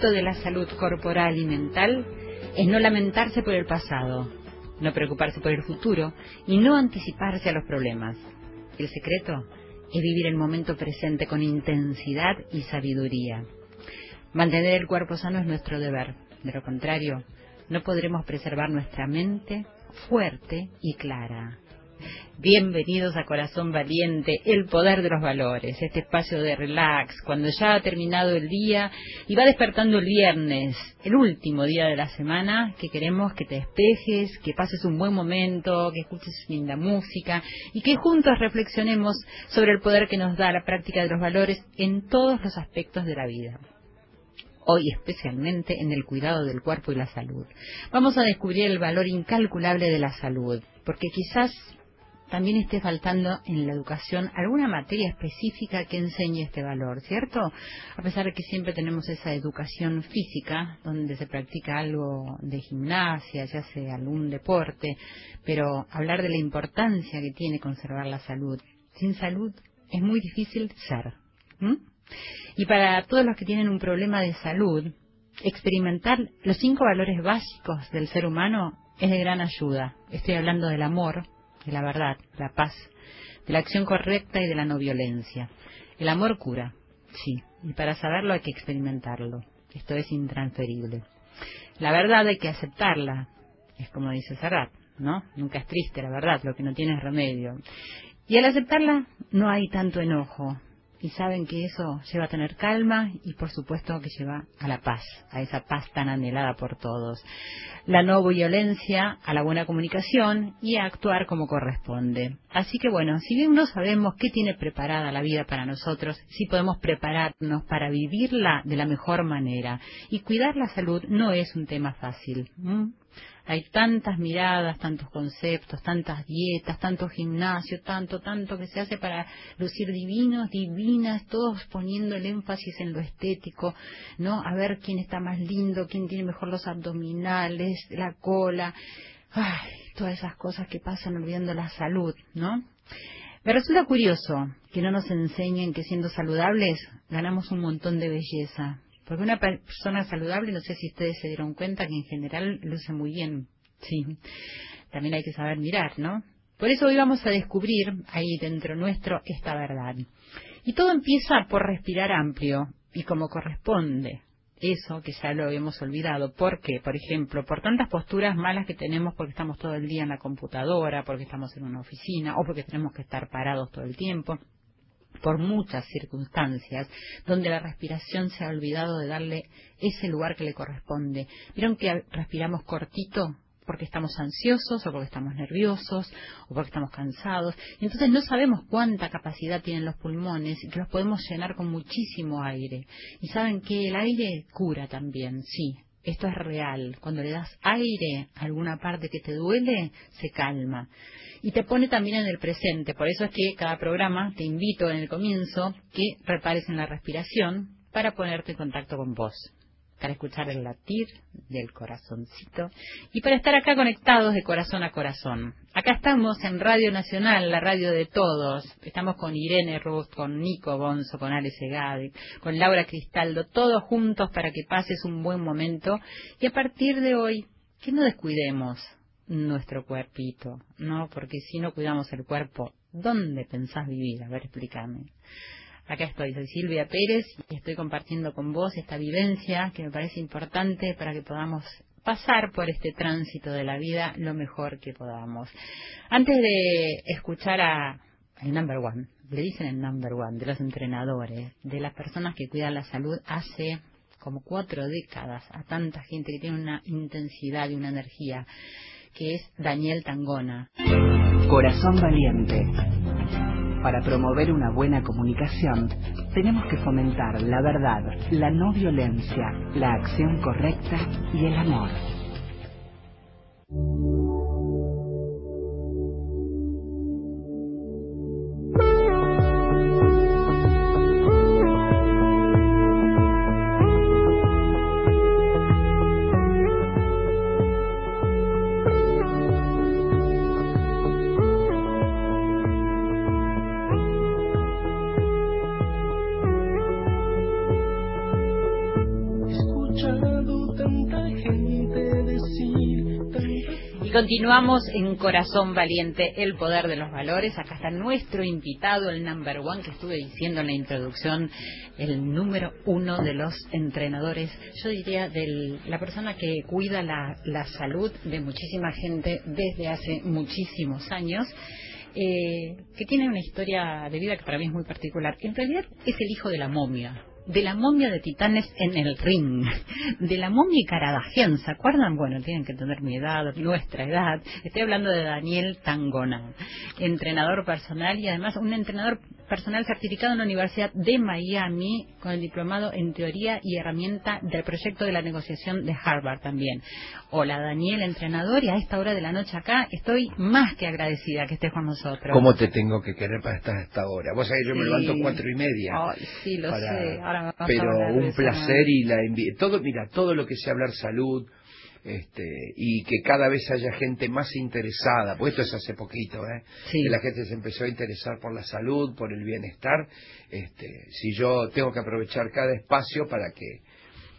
secreto de la salud corporal y mental es no lamentarse por el pasado, no preocuparse por el futuro y no anticiparse a los problemas. El secreto es vivir el momento presente con intensidad y sabiduría. Mantener el cuerpo sano es nuestro deber. De lo contrario, no podremos preservar nuestra mente fuerte y clara. Bienvenidos a Corazón Valiente, el poder de los valores, este espacio de relax, cuando ya ha terminado el día y va despertando el viernes, el último día de la semana, que queremos que te despejes, que pases un buen momento, que escuches linda música y que juntos reflexionemos sobre el poder que nos da la práctica de los valores en todos los aspectos de la vida hoy especialmente en el cuidado del cuerpo y la salud. Vamos a descubrir el valor incalculable de la salud, porque quizás también esté faltando en la educación alguna materia específica que enseñe este valor, ¿cierto? A pesar de que siempre tenemos esa educación física, donde se practica algo de gimnasia, ya sea algún deporte, pero hablar de la importancia que tiene conservar la salud. Sin salud es muy difícil ser. Y para todos los que tienen un problema de salud, experimentar los cinco valores básicos del ser humano es de gran ayuda. Estoy hablando del amor, de la verdad, la paz, de la acción correcta y de la no violencia. El amor cura, sí, y para saberlo hay que experimentarlo. Esto es intransferible. La verdad hay que aceptarla, es como dice Serrat, ¿no? Nunca es triste la verdad, lo que no tiene es remedio. Y al aceptarla no hay tanto enojo, y saben que eso lleva a tener calma y por supuesto que lleva a la paz, a esa paz tan anhelada por todos. La no violencia, a la buena comunicación y a actuar como corresponde. Así que bueno, si bien no sabemos qué tiene preparada la vida para nosotros, sí podemos prepararnos para vivirla de la mejor manera. Y cuidar la salud no es un tema fácil. Hay tantas miradas, tantos conceptos, tantas dietas, tanto gimnasio, tanto, tanto que se hace para lucir divinos, divinas, todos poniendo el énfasis en lo estético, ¿no? A ver quién está más lindo, quién tiene mejor los abdominales, la cola, ay, todas esas cosas que pasan olvidando la salud, ¿no? Me resulta curioso que no nos enseñen que siendo saludables ganamos un montón de belleza, porque una persona saludable, no sé si ustedes se dieron cuenta que en general luce muy bien. Sí. También hay que saber mirar, ¿no? Por eso hoy vamos a descubrir ahí dentro nuestro esta verdad. Y todo empieza por respirar amplio y como corresponde. Eso que ya lo habíamos olvidado. ¿Por qué? Por ejemplo, por tantas posturas malas que tenemos porque estamos todo el día en la computadora, porque estamos en una oficina o porque tenemos que estar parados todo el tiempo por muchas circunstancias donde la respiración se ha olvidado de darle ese lugar que le corresponde. ¿Vieron que respiramos cortito? porque estamos ansiosos o porque estamos nerviosos o porque estamos cansados. Y entonces no sabemos cuánta capacidad tienen los pulmones y que los podemos llenar con muchísimo aire. Y saben que el aire cura también, sí. Esto es real. Cuando le das aire a alguna parte que te duele, se calma y te pone también en el presente. Por eso es que cada programa te invito en el comienzo que repares en la respiración para ponerte en contacto con vos, para escuchar el latir del corazoncito y para estar acá conectados de corazón a corazón. Acá estamos en Radio Nacional, la radio de todos. Estamos con Irene Ruth, con Nico Bonzo, con Ale Segade, con Laura Cristaldo, todos juntos para que pases un buen momento y a partir de hoy que no descuidemos nuestro cuerpito, ¿no? Porque si no cuidamos el cuerpo, ¿dónde pensás vivir? A ver, explícame. Acá estoy, soy Silvia Pérez y estoy compartiendo con vos esta vivencia que me parece importante para que podamos pasar por este tránsito de la vida lo mejor que podamos. Antes de escuchar a el number one, le dicen el number one, de los entrenadores, de las personas que cuidan la salud hace como cuatro décadas a tanta gente que tiene una intensidad y una energía, que es Daniel Tangona. Corazón valiente. Para promover una buena comunicación, tenemos que fomentar la verdad, la no violencia, la acción correcta y el amor. Continuamos en Corazón Valiente, el poder de los valores. Acá está nuestro invitado, el number one, que estuve diciendo en la introducción, el número uno de los entrenadores. Yo diría de la persona que cuida la, salud de muchísima gente desde hace muchísimos años. Eh, que tiene una historia de vida que para mí es muy particular. En realidad es el hijo de la momia de la momia de Titanes en el ring, de la momia Caradagian, ¿se acuerdan? Bueno, tienen que tener mi edad, nuestra edad. Estoy hablando de Daniel Tangona, entrenador personal y además un entrenador personal certificado en la Universidad de Miami con el diplomado en teoría y herramienta del proyecto de la negociación de Harvard también. Hola Daniel, entrenador, y a esta hora de la noche acá estoy más que agradecida que estés con nosotros. ¿Cómo te tengo que querer para estar a esta hora? Vos sabés, yo me levanto cuatro y media. Sí, lo sé. Ahora me Pero un placer y la todo, mira, todo lo que sea hablar salud, este, y que cada vez haya gente más interesada, pues esto es hace poquito, ¿eh? que la gente se empezó a interesar por la salud, por el bienestar, este, si yo tengo que aprovechar cada espacio para que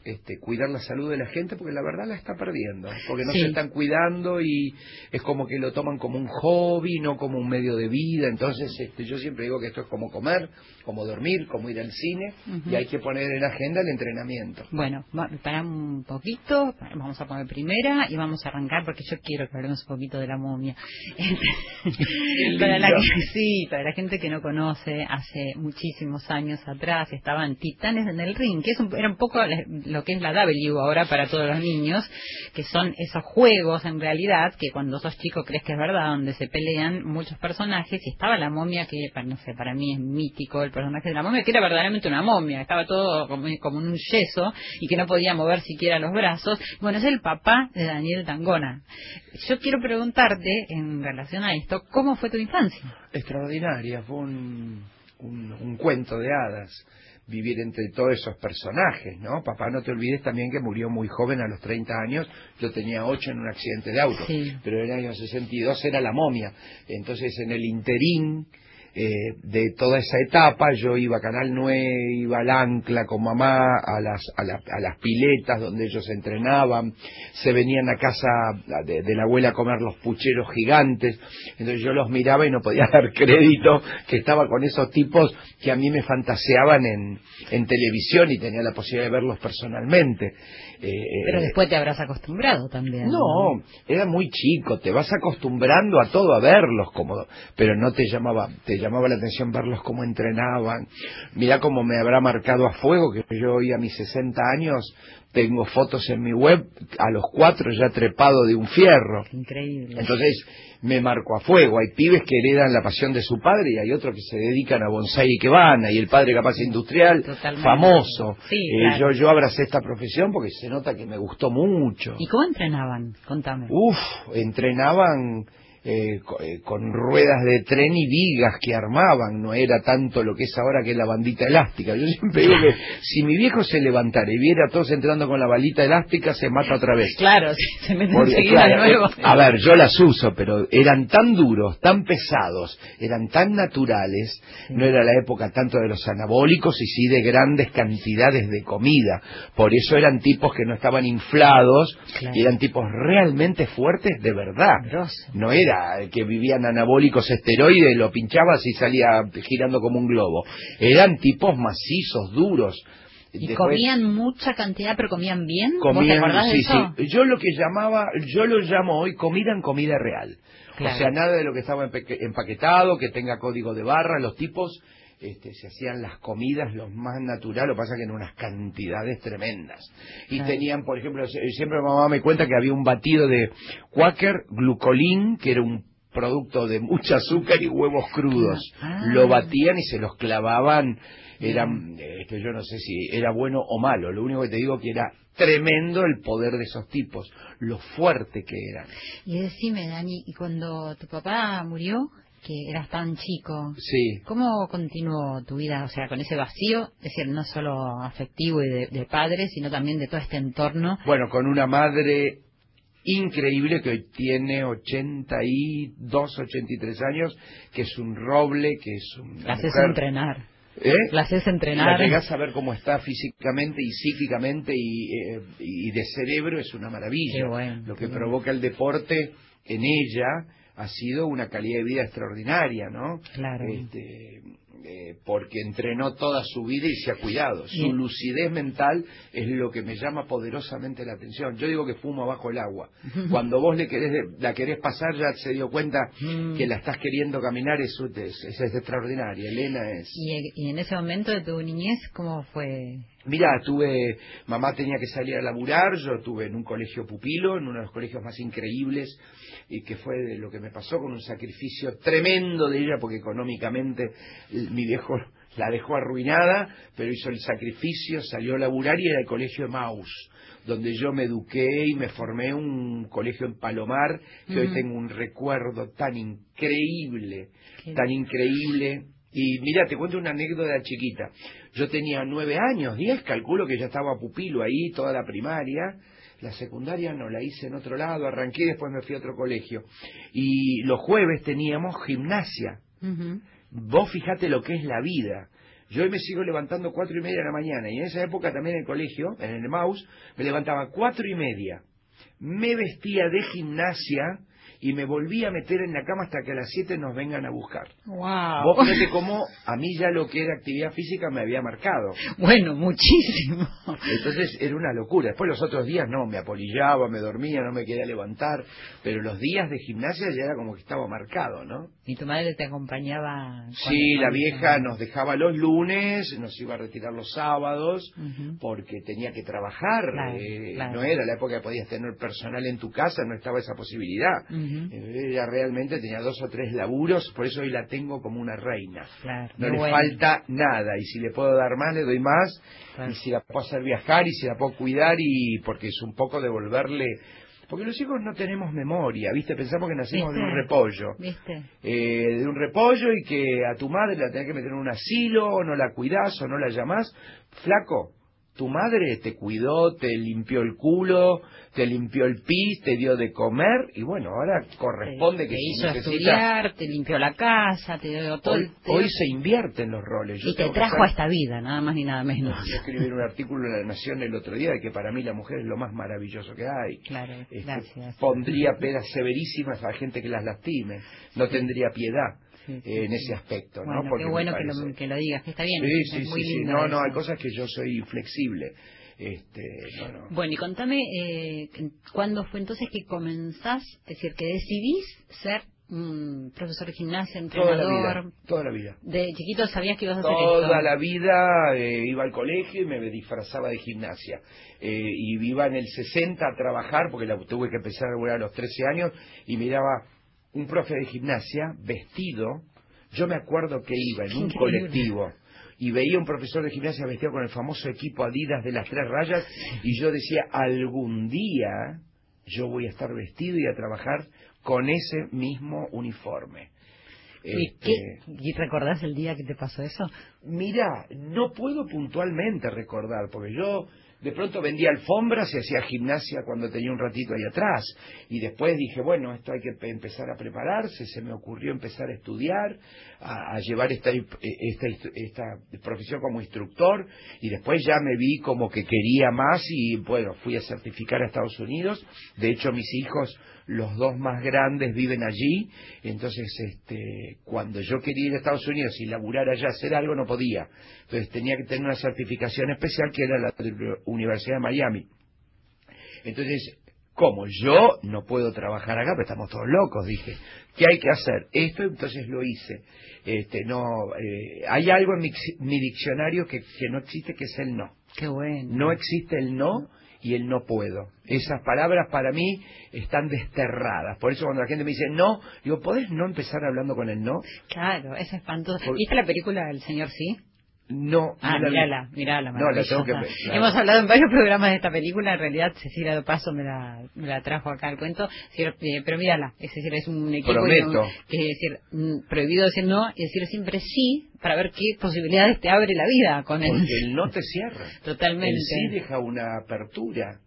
este, cuidar la salud de la gente porque la verdad la está perdiendo, porque no se están cuidando y es como que lo toman como un hobby, no como un medio de vida. Entonces, este, yo siempre digo que esto es como comer, como dormir, como ir al cine y hay que poner en agenda el entrenamiento. Bueno, para un poquito, vamos a poner primera y vamos a arrancar porque yo quiero que hablemos un poquito de la momia. para la sí, para la gente que no conoce, hace muchísimos años atrás estaban Titanes en el ring, que es era un poco lo que es la W ahora para todos los niños, que son esos juegos en realidad que cuando sos chico crees que es verdad, donde se pelean muchos personajes y estaba la momia que, no sé, para mí es mítico el personaje de la momia, que era verdaderamente una momia, estaba todo como, como en un yeso y que no podía mover siquiera los brazos. Bueno, es el papá de Daniel Tangona. Yo quiero preguntarte en relación a esto, ¿cómo fue tu infancia? Extraordinaria, fue un, un cuento de hadas vivir entre todos esos personajes, ¿no? Papá, no te olvides también que murió muy joven a los 30 años, yo tenía 8 en un accidente de auto, pero en el año 62 era la momia, entonces en el interín eh, de toda esa etapa, yo iba a Canal 9, iba al Ancla con mamá, a las, a, las piletas donde ellos entrenaban, se venían a casa de, la abuela a comer los pucheros gigantes, entonces yo los miraba y no podía dar crédito que estaba con esos tipos que a mí me fantaseaban en, en televisión y tenía la posibilidad de verlos personalmente. Eh, Pero eh, después te habrás acostumbrado también. No, era muy chico, te vas acostumbrando a todo, a verlos como, pero no te llamaba, te llamaba la atención verlos cómo entrenaban. Mira cómo me habrá marcado a fuego que yo hoy a mis 60 años tengo fotos en mi web a los cuatro ya trepado de un fierro. Increíble. Entonces me marco a fuego. Hay pibes que heredan la pasión de su padre y hay otros que se dedican a bonsai y que van, y el padre capaz industrial, famoso. Eh, yo, yo abracé esta profesión porque se nota que me gustó mucho. ¿Y cómo entrenaban? Contame. Uf, entrenaban eh, eh, con ruedas de tren y vigas que armaban, no era tanto lo que es ahora que es la bandita elástica. Yo siempre digo que si mi viejo se levantara y viera a todos entrando con la balita elástica, se mata otra vez. Claro, se mete enseguida de nuevo. A ver, yo las uso, pero eran tan duros, tan pesados, eran tan naturales, no era la época tanto de los anabólicos y sí de grandes cantidades de comida. Por eso eran tipos que no estaban inflados, y eran tipos realmente fuertes de verdad. No era que vivían anabólicos esteroides, lo pinchabas y salía girando como un globo. Eran tipos macizos, duros. ¿Y Después- comían mucha cantidad, pero comían bien? ¿Vos te Comían, acordás de sí, eso? sí. Yo lo que llamaba, yo lo llamo hoy comida en comida real. Claro. O sea, nada de lo que estaba empaquetado, que tenga código de barra, los tipos este, se hacían las comidas lo más natural, lo que pasa que en unas cantidades tremendas. Y Claro. tenían, por ejemplo, siempre mamá me cuenta que había un batido de Quaker glucolín, que era un producto de mucho azúcar y huevos crudos. Ah. Lo batían y se los clavaban eran, este, yo no sé si era bueno o malo, lo único que te digo que era tremendo el poder de esos tipos, lo fuerte que eran. Y decime, Dani, ¿y cuando tu papá murió, que eras tan chico, Sí, ¿cómo continuó tu vida? O sea, con ese vacío, es decir, no solo afectivo y de, de padre, sino también de todo este entorno. bueno, con una madre increíble que hoy tiene 82, 83 años, que es un roble, que es una La haces mujer- entrenar. ¿Eh? La haces La entrenar. llegás a ver cómo está físicamente y psíquicamente y, eh, y de cerebro es una maravilla. Qué bueno, Lo que bueno. provoca el deporte en ella ha sido una calidad de vida extraordinaria, ¿no? Claro. Este, eh, porque entrenó toda su vida y se ha cuidado. Su lucidez mental es lo que me llama poderosamente la atención. Yo digo que fumo bajo el agua. Cuando vos le querés, la querés pasar, ya se dio cuenta Mm. que la estás queriendo caminar, es, es, es extraordinaria. Elena es... Y, y en ese momento de tu niñez, ¿cómo fue? Mirá, tuve, mamá tenía que salir a laburar, yo estuve en un colegio pupilo, en uno de los colegios más increíbles, y que fue de lo que me pasó con un sacrificio tremendo de ella, porque económicamente mi viejo la dejó arruinada, pero hizo el sacrificio, salió a laburar y era el colegio de Maus, donde yo me eduqué y me formé un colegio en Palomar, que hoy tengo un recuerdo tan increíble, Qué tan increíble. Y mira, te cuento una anécdota chiquita. Yo tenía nueve años, diez, calculo que ya estaba pupilo ahí, toda la primaria. La secundaria no, la hice en otro lado, arranqué y después me fui a otro colegio. Y los jueves teníamos gimnasia. Vos fijate lo que es la vida. Yo hoy me sigo levantando cuatro y media de la mañana y en esa época también en el colegio, en el Maus, me levantaba cuatro y media, me vestía de gimnasia y me volvía a meter en la cama hasta que a las siete nos vengan a buscar. Wow. Vos fíjate cómo a mí ya lo que era actividad física me había marcado. Bueno, muchísimo. Entonces era una locura. Después los otros días no, me apolillaba, me dormía, no me quería levantar. Pero los días de gimnasia ya era como que estaba marcado, ¿no? ¿Y tu madre te acompañaba? Sí, la vieja nos dejaba los lunes, nos iba a retirar los sábados, porque tenía que trabajar. Claro, eh, claro. No era la época que podías tener personal en tu casa, no estaba esa posibilidad. Ella realmente tenía dos o tres laburos, por eso hoy la tengo como una reina. Claro, No le bueno. falta nada, y si le puedo dar más, le doy más, Claro. y si la puedo hacer viajar, y si la puedo cuidar, y porque es un poco devolverle... Porque los hijos no tenemos memoria, ¿viste? Pensamos que nacimos de un repollo. ¿Viste? Eh, de un repollo y que a tu madre la tenés que meter en un asilo, o no la cuidás, o no la llamás. Flaco, tu madre te cuidó, te limpió el culo, te limpió el pis, te dio de comer, y bueno, ahora corresponde te, que te si hizo estudiar, te limpió la casa, te dio todo. Hoy, te- hoy se invierten los roles. Yo y te trajo a esta vida, nada más ni nada menos. Yo escribí un artículo en La Nación el otro día de que para mí la mujer es lo más maravilloso que hay. Claro, Este, gracias. Pondría penas severísimas a la gente que las lastime. No tendría piedad Sí, sí, en ese aspecto, ¿no? Bueno, Porque qué me bueno que lo, que lo digas, que está bien. Sí, es sí, muy lindo No, no, eso. hay cosas que yo soy inflexible. Este, no, no. Bueno, y contame, eh, ¿cuándo fue entonces que comenzás, es decir, que decidís ser un profesor de gimnasia, Toda la entrenador? vida, toda la vida. De chiquito sabías que ibas a hacer Toda esto. la vida eh, iba al colegio y me disfrazaba de gimnasia. Eh, y iba en el 60 a trabajar, porque la tuve que empezar a laburar a los 13 años, y miraba un profe de gimnasia vestido. Yo me acuerdo que iba en un Increíble. colectivo y veía un profesor de gimnasia vestido con el famoso equipo Adidas de las tres rayas, y yo decía, algún día yo voy a estar vestido y a trabajar con ese mismo uniforme. ¿Y, Este, qué, ¿Y recordás el día que te pasó eso? Mira, no puedo puntualmente recordar, porque yo de pronto vendía alfombras y hacía gimnasia cuando tenía un ratito ahí atrás. Y después dije, bueno, esto hay que pe- empezar a prepararse, se me ocurrió empezar a estudiar, a, llevar esta, esta, esta profesión como instructor, y después ya me vi como que quería más y bueno, fui a certificar a Estados Unidos. De hecho, mis hijos los dos más grandes viven allí, entonces este, cuando yo quería ir a Estados Unidos y laburar allá, hacer algo, no podía. Entonces tenía que tener una certificación especial que era la Universidad de Miami. Entonces, como yo no puedo trabajar acá, pero estamos todos locos, dije, ¿qué hay que hacer? Esto, entonces lo hice. Este, no, eh, hay algo en mi, mi diccionario que, que no existe, que es el no. Qué bueno. No existe el no y el no puedo. Esas palabras para mí están desterradas. Por eso cuando la gente me dice no, digo, ¿podés no empezar hablando con el no? Claro, es espantoso. Por- ¿Viste la película del señor Sí? No. Ah, no la vi. mírala, mírala, No, la tengo que ver, claro. Hemos hablado en varios programas de esta película, en realidad Cecilia de Paso me la, me la trajo acá al cuento, eh, pero mírala, es decir, es un equipo Prometo. que es decir, mm, prohibido decir no y decir siempre sí para ver qué posibilidades te abre la vida con él. Porque el no te cierra. Totalmente. El sí deja una apertura.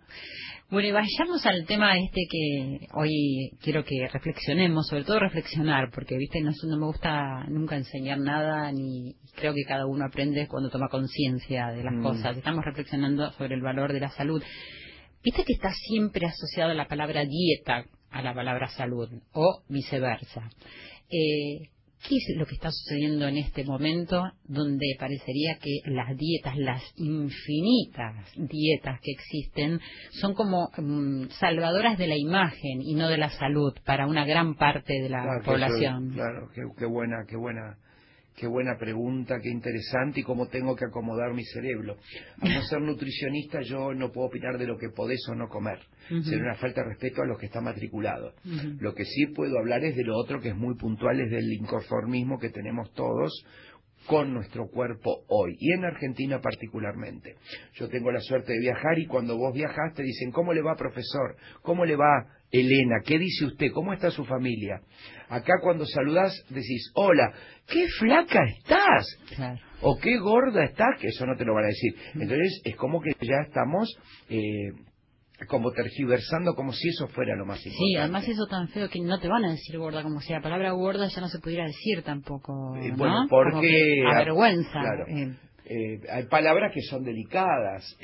Bueno, y vayamos al tema este que hoy quiero que reflexionemos, sobre todo reflexionar, porque viste, no, no me gusta nunca enseñar nada, ni creo que cada uno aprende cuando toma conciencia de las Mm. cosas. Estamos reflexionando sobre el valor de la salud. Viste que está siempre asociada la palabra dieta a la palabra salud, o viceversa. Eh, ¿Qué es lo que está sucediendo en este momento donde parecería que las dietas, las infinitas dietas que existen, son como mm, salvadoras de la imagen y no de la salud para una gran parte de la Claro, población? eso- claro, qué, qué buena, qué buena, qué buena pregunta, qué interesante y cómo tengo que acomodar mi cerebro. Al no ser nutricionista yo no puedo opinar de lo que podés o no comer. Ujú. Sería una falta de respeto a los que están matriculados. Lo que sí puedo hablar es de lo otro que es muy puntual, es del inconformismo que tenemos todos con nuestro cuerpo hoy, y en Argentina particularmente. Yo tengo la suerte de viajar y cuando vos viajás te dicen, ¿cómo le va profesor? ¿Cómo le va Elena? ¿Qué dice usted? ¿Cómo está su familia? Acá cuando saludás decís, hola, ¿qué flaca estás? Claro. o qué gorda estás, que eso no te lo van a decir. Entonces es como que ya estamos eh, como tergiversando como si eso fuera lo más importante. Sí, además eso tan feo que no te van a decir gorda como si la palabra gorda ya no se pudiera decir tampoco, Eh, ¿no? bueno, Como porque- que avergüenza. Claro. eh, Eh, hay palabras que son delicadas,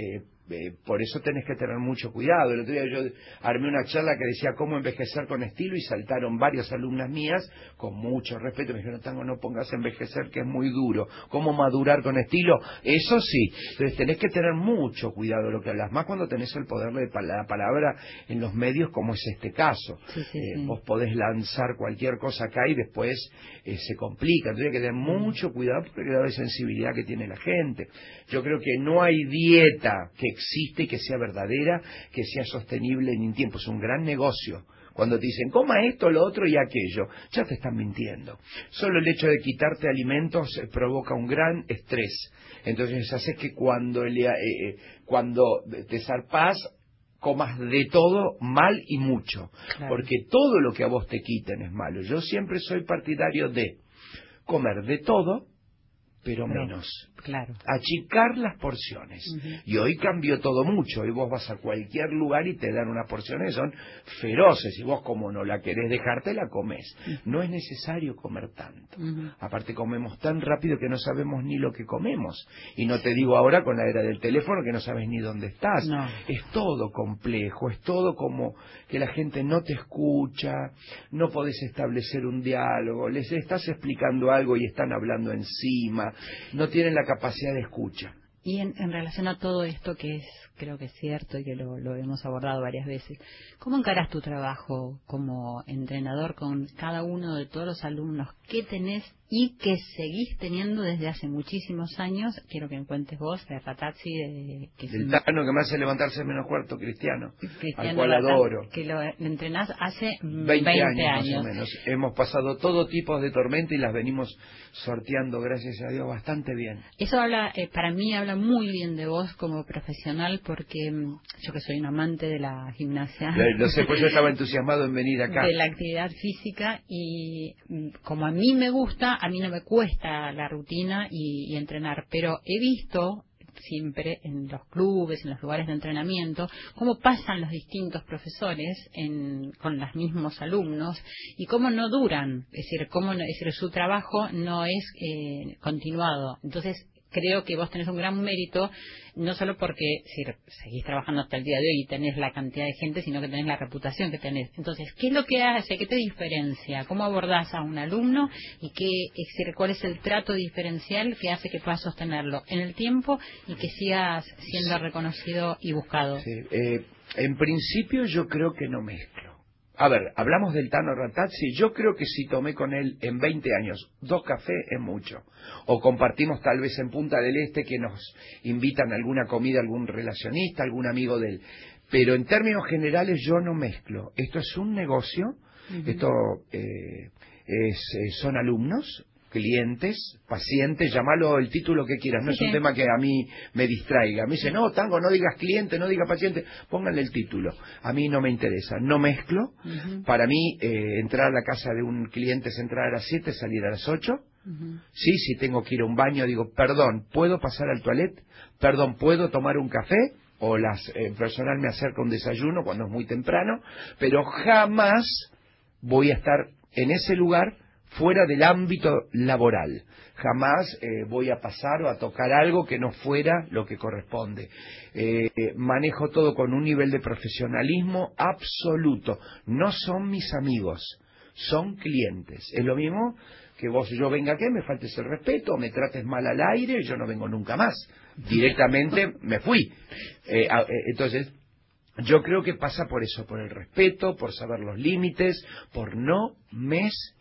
eh, por eso tenés que tener mucho cuidado. El otro día yo armé una charla que decía cómo envejecer con estilo y saltaron varias alumnas mías con mucho respeto. Me dijeron, Tango, no pongas envejecer que es muy duro. ¿Cómo madurar con estilo? Eso sí. Entonces tenés que tener mucho cuidado de lo que hablas, más cuando tenés el poder de la palabra en los medios como es este caso. Sí, sí, Eh, sí. Vos podés lanzar cualquier cosa acá y después eh, se complica. Entonces hay que tener mucho cuidado porque el grado de sensibilidad que tiene la gente. Yo creo que no hay dieta que existe y que sea verdadera, que sea sostenible en un tiempo. Es un gran negocio. Cuando te dicen, coma esto, lo otro y aquello, ya te están mintiendo. Solo el hecho de quitarte alimentos eh, provoca un gran estrés. Entonces hace que cuando, le- eh, eh, cuando te zarpás, comas de todo mal y mucho. Claro. Porque todo lo que a vos te quiten es malo. Yo siempre soy partidario de comer de todo, pero menos. claro. Achicar las porciones. Y hoy cambió todo mucho. Hoy vos vas a cualquier lugar y te dan unas porciones que son feroces. Y vos, como no la querés dejarte, la comes. No es necesario comer tanto. Aparte comemos tan rápido que no sabemos ni lo que comemos. Y no te digo ahora con la era del teléfono que no sabes ni dónde estás. No. Es todo complejo, es todo como que la gente no te escucha, no podés establecer un diálogo, les estás explicando algo y están hablando encima, no tienen la capacidad de escucha. Y en, en relación a todo esto que es, creo que es cierto y que lo, lo hemos abordado varias veces, ¿cómo encaras tu trabajo como entrenador con cada uno de todos los alumnos que tenés y que seguís teniendo desde hace muchísimos años? Quiero que me cuentes vos de Ratazzi, de, que es El un- tano que me hace levantarse menos cuarto, Cristiano, Cristiano al cual Ratazzi, adoro. que lo, lo entrenás hace 20, 20, años, años. más o menos. Hemos pasado todo tipo de tormenta y las venimos sorteando, gracias a Dios, bastante bien. Eso habla, eh, para mí habla muy bien de vos como profesional porque mm, yo que soy un amante de la gimnasia. Lo, lo sé, pues yo estaba entusiasmado en venir acá. de la actividad física y mm, como a mí me gusta, a mí no me cuesta la rutina y, y entrenar, pero he visto siempre en los clubes, en los lugares de entrenamiento, cómo pasan los distintos profesores con los mismos alumnos y cómo no duran, es decir, cómo es decir, su trabajo no es eh, continuado. Entonces, creo que vos tenés un gran mérito, no solo porque si seguís trabajando hasta el día de hoy y tenés la cantidad de gente, sino que tenés la reputación que tenés. Entonces, ¿qué es lo que hace? ¿Qué te diferencia? ¿Cómo abordás a un alumno? ¿Y qué, cuál es el trato diferencial que hace que puedas sostenerlo en el tiempo y que sigas siendo reconocido y buscado? Eh, en principio yo creo que no mezclo. A ver, hablamos del Tano Ratazzi. Yo creo que si tomé con él en 20 años dos cafés es mucho. O compartimos tal vez en Punta del Este que nos invitan a alguna comida algún relacionista, algún amigo de él. Pero en términos generales yo no mezclo. Esto es un negocio, esto eh, es, eh, son alumnos, clientes, pacientes, llamalo el título que quieras, no es un tema que a mí me distraiga. Me dice, no, Tango, no digas cliente, no digas paciente, pónganle el título. A mí no me interesa, no mezclo. Para mí, eh, entrar a la casa de un cliente es entrar a las 7, salir a las 8. Sí, si tengo que ir a un baño, digo, perdón, ¿puedo pasar al toilet? Perdón, ¿puedo tomar un café? O las, eh, personal me acerca un desayuno cuando es muy temprano, pero jamás voy a estar en ese lugar fuera del ámbito laboral. Jamás eh, voy a pasar o a tocar algo que no fuera lo que corresponde. Eh, manejo todo con un nivel de profesionalismo absoluto. No son mis amigos, son clientes. Es lo mismo que vos yo venga aquí, me faltes el respeto, me trates mal al aire, yo no vengo nunca más. Directamente me fui. Eh, entonces, yo creo que pasa por eso, por el respeto, por saber los límites, por no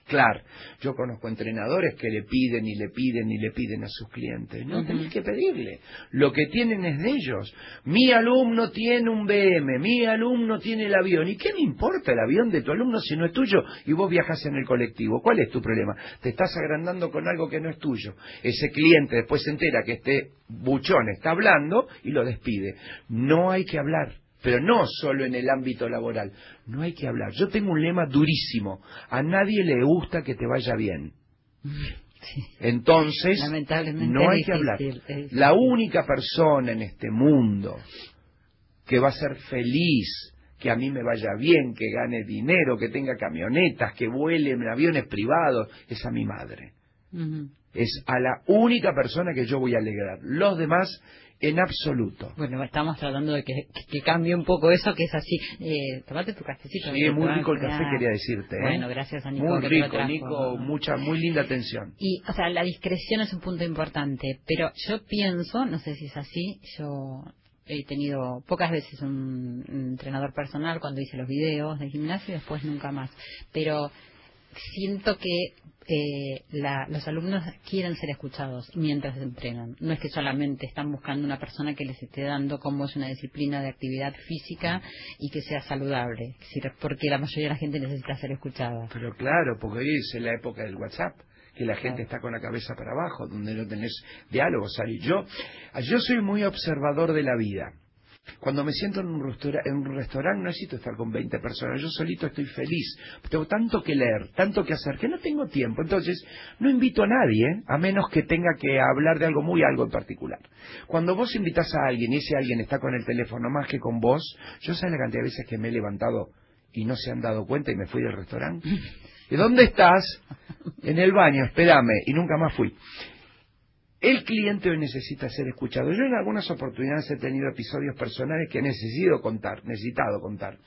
mezclar. Yo conozco entrenadores que le piden y le piden y le piden a sus clientes. No tenés que pedirle. Lo que tienen es de ellos. Mi alumno tiene un BM, mi alumno tiene el avión. ¿Y qué me importa el avión de tu alumno si no es tuyo y vos viajas en el colectivo? ¿Cuál es tu problema? Te estás agrandando con algo que no es tuyo. Ese cliente después se entera que este buchón está hablando y lo despide. No hay que hablar pero no solo en el ámbito laboral. No hay que hablar. Yo tengo un lema durísimo. A nadie le gusta que te vaya bien. Entonces, no hay que hablar. La única persona en este mundo que va a ser feliz, que a mí me vaya bien, que gane dinero, que tenga camionetas, que vuele en aviones privados, es a mi madre. Es a la única persona que yo voy a alegrar. Los demás en absoluto. Bueno, estamos tratando de que, cambie un poco eso, que es así. Eh, tomate tu cafecito. Sí, muy rico el café, quería decirte. ¿eh? Bueno, gracias a Nico. Muy rico, Nico, mucha, muy linda atención. Y, o sea, la discreción es un punto importante, pero yo pienso, no sé si es así, yo he tenido pocas veces un entrenador personal cuando hice los videos de gimnasio y después nunca más. Pero siento que eh, los alumnos quieren ser escuchados mientras entrenan. No es que solamente están buscando una persona que les esté dando cómo es una disciplina de actividad física y que sea saludable, porque la mayoría de la gente necesita ser escuchada. Pero claro, porque hoy es la época del WhatsApp que la gente está con la cabeza para abajo, donde no tenés diálogo. salir yo, yo soy muy observador de la vida. Cuando me siento en un, restaurante no necesito estar con 20 personas, yo solito estoy feliz. Tengo tanto que leer, tanto que hacer, que no tengo tiempo. Entonces, no invito a nadie, a menos que tenga que hablar de algo muy algo en particular. Cuando vos invitas a alguien y ese alguien está con el teléfono más que con vos, yo sé la cantidad de veces que me he levantado y no se han dado cuenta y me fui del restaurante. ¿Y dónde estás? En el baño, espérame. Y nunca más fui. El cliente hoy necesita ser escuchado. Yo en algunas oportunidades he tenido episodios personales que he necesitado contar, necesitado contar.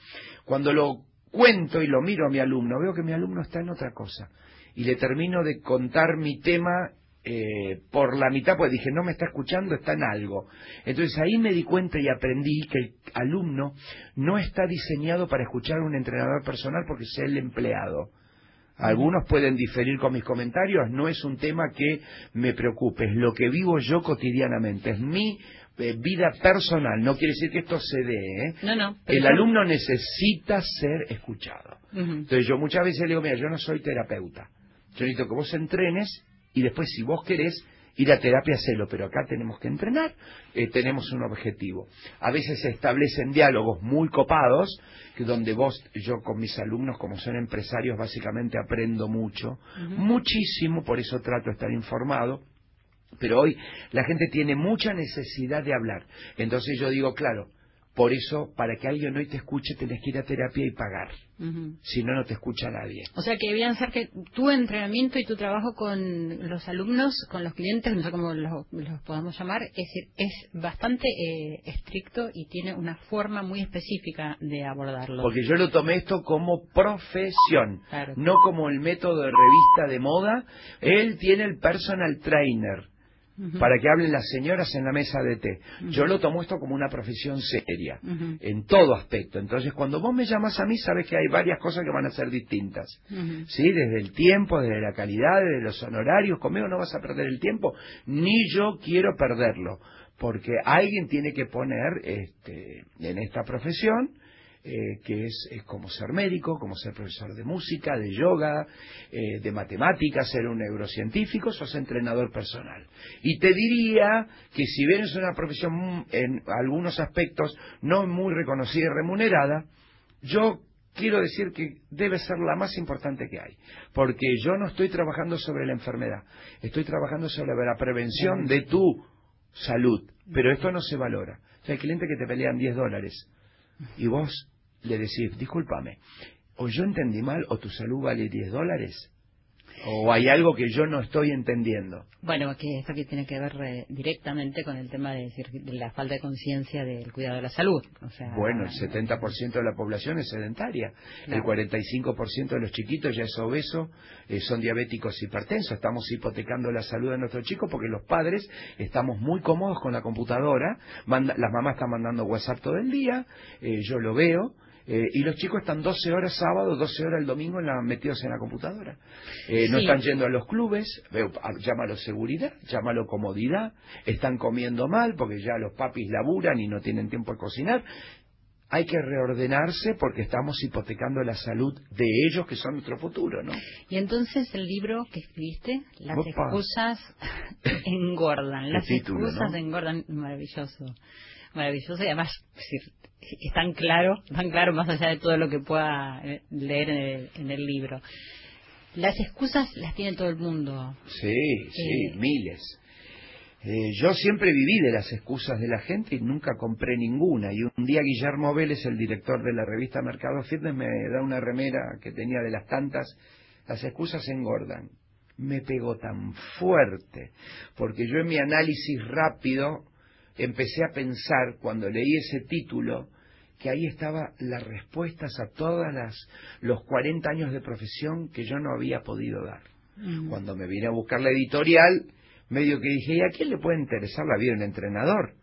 Cuando lo cuento y lo miro a mi alumno, veo que mi alumno está en otra cosa. Y le termino de contar mi tema eh, por la mitad, porque dije, no me está escuchando, está en algo. Entonces ahí me di cuenta y aprendí que el alumno no está diseñado para escuchar a un entrenador personal porque es el empleado. Algunos pueden diferir con mis comentarios, no es un tema que me preocupe, es lo que vivo yo cotidianamente, es mi eh, vida personal, no quiere decir que esto se dé. ¿eh? No, no. El alumno necesita ser escuchado. Entonces yo muchas veces le digo, mira, yo no soy terapeuta, yo necesito que vos entrenes y después si vos querés ir a terapia, hacelo, pero acá tenemos que entrenar, eh, tenemos un objetivo. A veces se establecen diálogos muy copados, que donde vos, yo con mis alumnos, como son empresarios, básicamente aprendo mucho, muchísimo, por eso trato de estar informado, Pero hoy la gente tiene mucha necesidad de hablar. Entonces yo digo, claro, por eso, para que alguien hoy te escuche, tenés que ir a terapia y pagar. Si no, no te escucha nadie. O sea, que debían ser que tu entrenamiento y tu trabajo con los alumnos, con los clientes, no sé cómo los, podamos llamar, es, es bastante eh, estricto y tiene una forma muy específica de abordarlo. Porque yo lo tomé esto como profesión, no como el método de revista de moda. Él tiene el personal trainer para que hablen las señoras en la mesa de té. Yo lo tomo esto como una profesión seria, en todo aspecto. Entonces, cuando vos me llamas a mí, sabes que hay varias cosas que van a ser distintas. ¿Sí? Desde el tiempo, desde la calidad, desde los honorarios. Conmigo no vas a perder el tiempo, ni yo quiero perderlo. Porque alguien tiene que poner este, en esta profesión eh, que es, como ser médico, como ser profesor de música, de yoga, eh, de matemáticas, ser un neurocientífico, sos entrenador personal. Y te diría que si bien es una profesión en algunos aspectos no muy reconocida y remunerada, yo quiero decir que debe ser la más importante que hay, porque yo no estoy trabajando sobre la enfermedad, estoy trabajando sobre la prevención de tu salud, pero esto no se valora. hay clientes que te pelean 10 dólares y vos le decís, discúlpame, o yo entendí mal, o tu salud vale 10 dólares, o hay algo que yo no estoy entendiendo. Bueno, que esto que tiene que ver eh, directamente con el tema de, la falta de conciencia del cuidado de la salud. bueno, el 70% de la población es sedentaria, el 45% de los chiquitos ya es obeso, eh, son diabéticos hipertensos, estamos hipotecando la salud de nuestros chicos porque los padres estamos muy cómodos con la computadora, las mamás están mandando WhatsApp todo el día, eh, yo lo veo, eh, y los chicos están 12 horas sábado, 12 horas el domingo metidos en la computadora. Eh, no están yendo a los clubes, llámalo seguridad, llámalo comodidad, están comiendo mal porque ya los papis laburan y no tienen tiempo de cocinar. Hay que reordenarse porque estamos hipotecando la salud de ellos que son nuestro futuro, ¿no? Y entonces el libro que escribiste, Las excusas engordan, las excusas engordan, maravilloso, maravilloso y además es tan claro, tan claro más allá de todo lo que pueda eh, leer en el, libro. Las excusas las tiene todo el mundo. Sí, sí, eh, miles. Eh, yo siempre viví de las excusas de la gente y nunca compré ninguna. Y un día Guillermo Vélez, el director de la revista Mercado Fitness, me da una remera que tenía de las tantas. Las excusas engordan. Me pegó tan fuerte, porque yo en mi análisis rápido empecé a pensar cuando leí ese título que ahí estaba las respuestas a todas las los 40 años de profesión que yo no había podido dar. Cuando me vine a buscar la editorial, medio que dije, ¿y a quién le puede interesar la vida de un entrenador?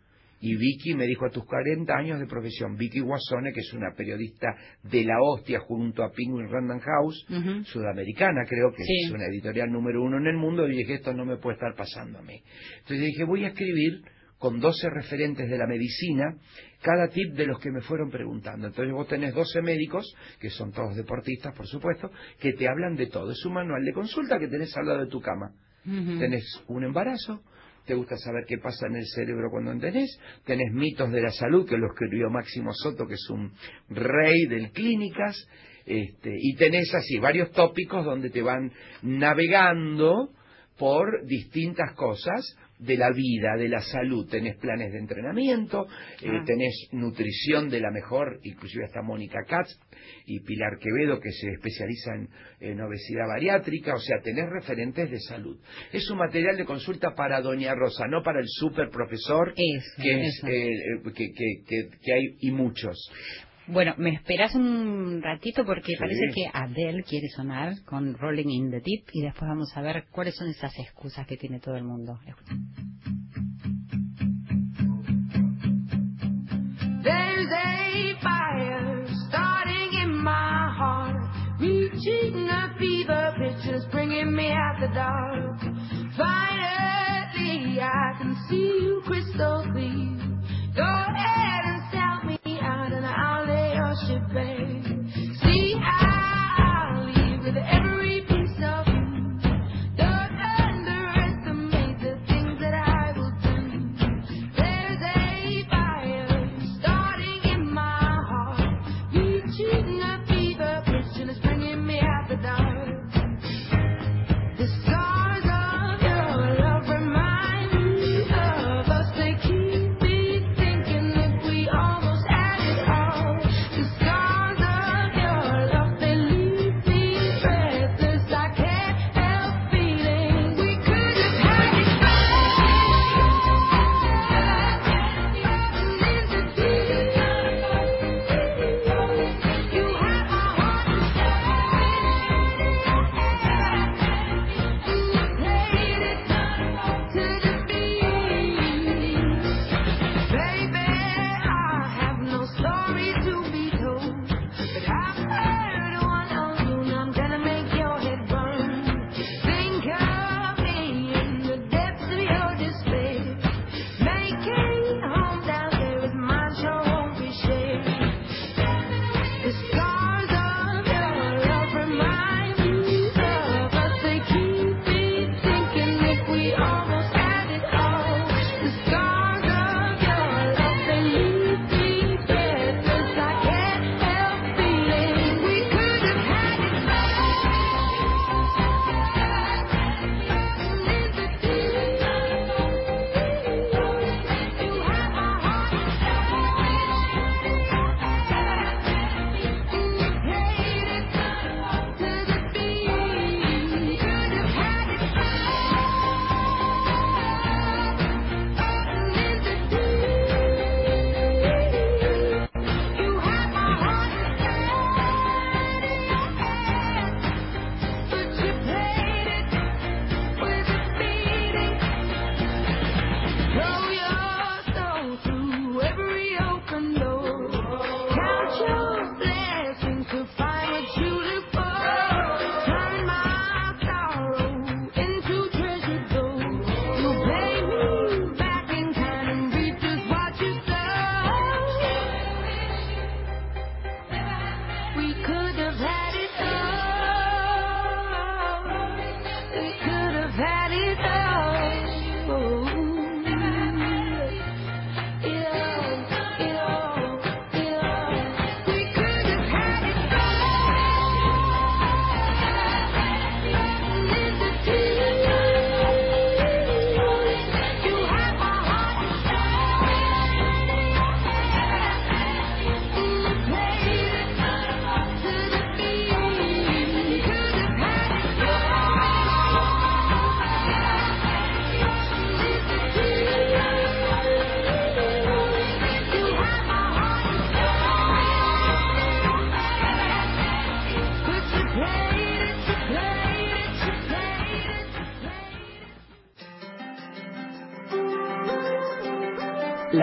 Y Vicky me dijo, a tus 40 años de profesión, Vicky Guasone, que es una periodista de la hostia junto a Penguin Random House, sudamericana creo que es una editorial número uno en el mundo, y dije, esto no me puede estar pasando a mí. Entonces dije, voy a escribir con 12 referentes de la medicina, cada tip de los que me fueron preguntando. Entonces vos tenés 12 médicos, que son todos deportistas, por supuesto, que te hablan de todo. Es un manual de consulta que tenés al lado de tu cama. Tenés un embarazo, te gusta saber qué pasa en el cerebro cuando tenés, tenés mitos de la salud, que lo escribió Máximo Soto, que es un rey del clínicas, este, y tenés así varios tópicos donde te van navegando por distintas cosas de la vida, de la salud. Tenés planes de entrenamiento, eh, ah. tenés nutrición de la mejor, inclusive hasta Mónica Katz y Pilar Quevedo que se especializan en, obesidad bariátrica, o sea, tenés referentes de salud. Es un material de consulta para Doña Rosa, no para el super profesor que, Es, eh, eh, que, que, que hay y muchos. Bueno, me esperas un ratito porque parece que Adele quiere sonar con Rolling in the Deep y después vamos a ver cuáles son esas excusas que tiene todo el mundo. There's a fire starting in my heart, reaching a fever pitch, just bringing me out the dark. Finally, I can see you crystal clear. Go ahead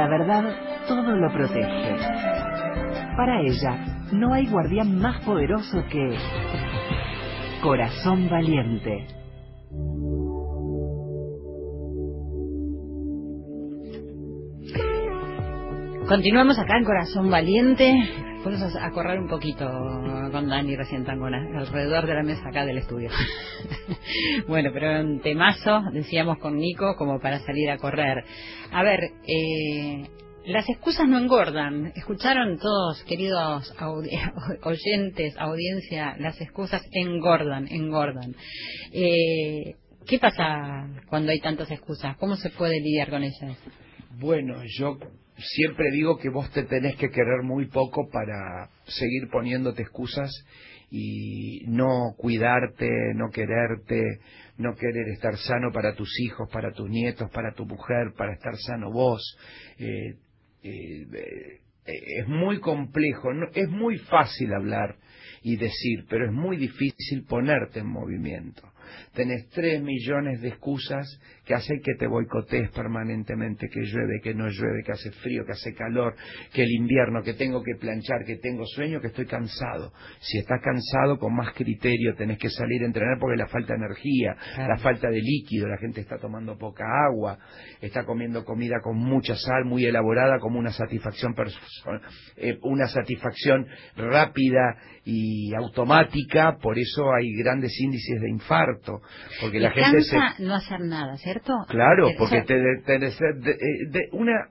La verdad todo lo protege. Para ella, no hay guardián más poderoso que Corazón Valiente. Continuamos acá en Corazón Valiente. Vamos a correr un poquito con Dani recién tangona, alrededor de la mesa acá del estudio. bueno, pero un temazo, decíamos con Nico, como para salir a correr. A ver, eh, las excusas no engordan. ¿Escucharon todos, queridos oyentes, audiencia? Las excusas engordan, engordan. Eh, ¿Qué pasa cuando hay tantas excusas? ¿Cómo se puede lidiar con ellas? Bueno, yo siempre digo que vos te tenés que querer muy poco para seguir poniéndote excusas y no cuidarte, no quererte, no querer estar sano para tus hijos, para tus nietos, para tu mujer, para estar sano vos. Eh, eh, eh, es muy complejo, es muy fácil hablar y decir, pero es muy difícil ponerte en movimiento tenés tres millones de excusas que hacen que te boicotees permanentemente, que llueve, que no llueve, que hace frío, que hace calor, que el invierno, que tengo que planchar, que tengo sueño, que estoy cansado. Si estás cansado, con más criterio tenés que salir a entrenar porque la falta de energía, la falta de líquido, la gente está tomando poca agua, está comiendo comida con mucha sal, muy elaborada, como una satisfacción, eh, una satisfacción rápida y automática, por eso hay grandes índices de infarto, porque la gente se... no hacer nada, ¿cierto? Claro, porque te, te, de, una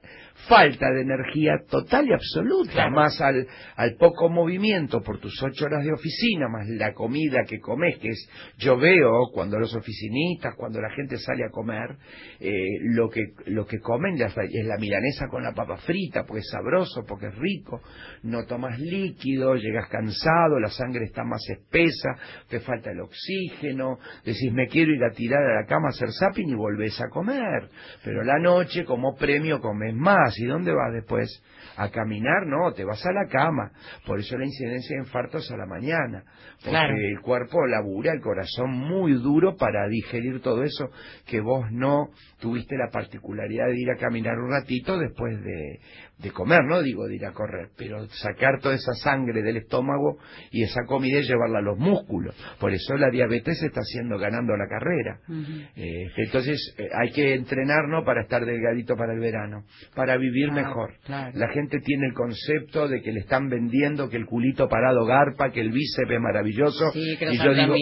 falta de energía total y absoluta, más al, al poco movimiento por tus ocho horas de oficina, más la comida que comes, que es, yo veo cuando los oficinistas, cuando la gente sale a comer, eh, lo que lo que comen es la milanesa con la papa frita, porque es sabroso, porque es rico, no tomas líquido, llegas cansado, la sangre está más espesa, te falta el oxígeno, decís me quiero ir a tirar a la cama a hacer zapping y volvés a comer, pero la noche como premio comes más, ¿Y dónde vas después? ¿A caminar? No, te vas a la cama. Por eso la incidencia de infartos a la mañana. Porque el cuerpo labura, el corazón muy duro para digerir todo eso que vos no tuviste la particularidad de ir a caminar un ratito después de, de comer, no digo de ir a correr, pero sacar toda esa sangre del estómago y esa comida y llevarla a los músculos. Por eso la diabetes está haciendo ganando la carrera. Eh, entonces eh, hay que entrenarnos para estar delgadito para el verano, para vivir mejor. La gente tiene el concepto de que le están vendiendo que el culito parado garpa, que el bíceps es maravilloso. y yo digo,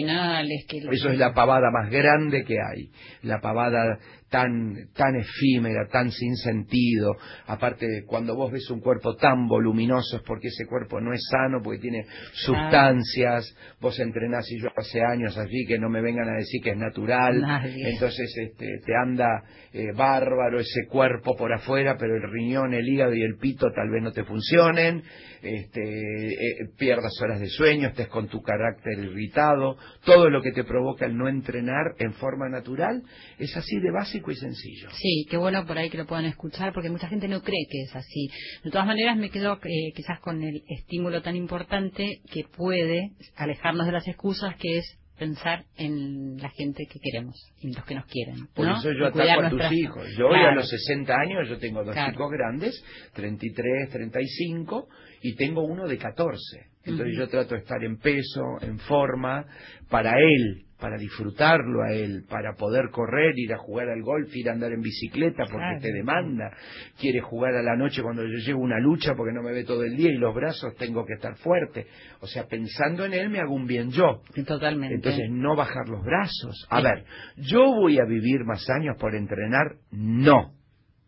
eso es la pavada más grande que hay. La pavada tan, tan efímera, tan sin sentido. Aparte, cuando vos ves un cuerpo tan voluminoso es porque ese cuerpo no es sano, porque tiene sustancias. Vos entrenás y yo hace años así que no me vengan a decir que es natural. Entonces este, te anda eh, bárbaro ese cuerpo por afuera, pero el riñón, el hígado y el pito tal vez no te funcionen este, eh, pierdas horas de sueño, estés con tu carácter irritado, todo lo que te provoca el no entrenar en forma natural, es así de básico y sencillo. Sí, qué bueno por ahí que lo puedan escuchar, porque mucha gente no cree que es así. De todas maneras, me quedo eh, quizás con el estímulo tan importante que puede alejarnos de las excusas, que es pensar en la gente que queremos y los que nos quieren. Por eso yo ataco a tus hijos. Yo hoy a los 60 años, yo tengo dos chicos grandes, 33, 35, y tengo uno de 14. Entonces yo trato de estar en peso, en forma, para él, para disfrutarlo a él, para poder correr, ir a jugar al golf, ir a andar en bicicleta porque te demanda, quiere jugar a la noche cuando yo llego una lucha porque no me ve todo el día y los brazos tengo que estar fuerte. O sea, pensando en él me hago un bien yo. Totalmente. Entonces, no bajar los brazos. A ver, ¿yo voy a vivir más años por entrenar? No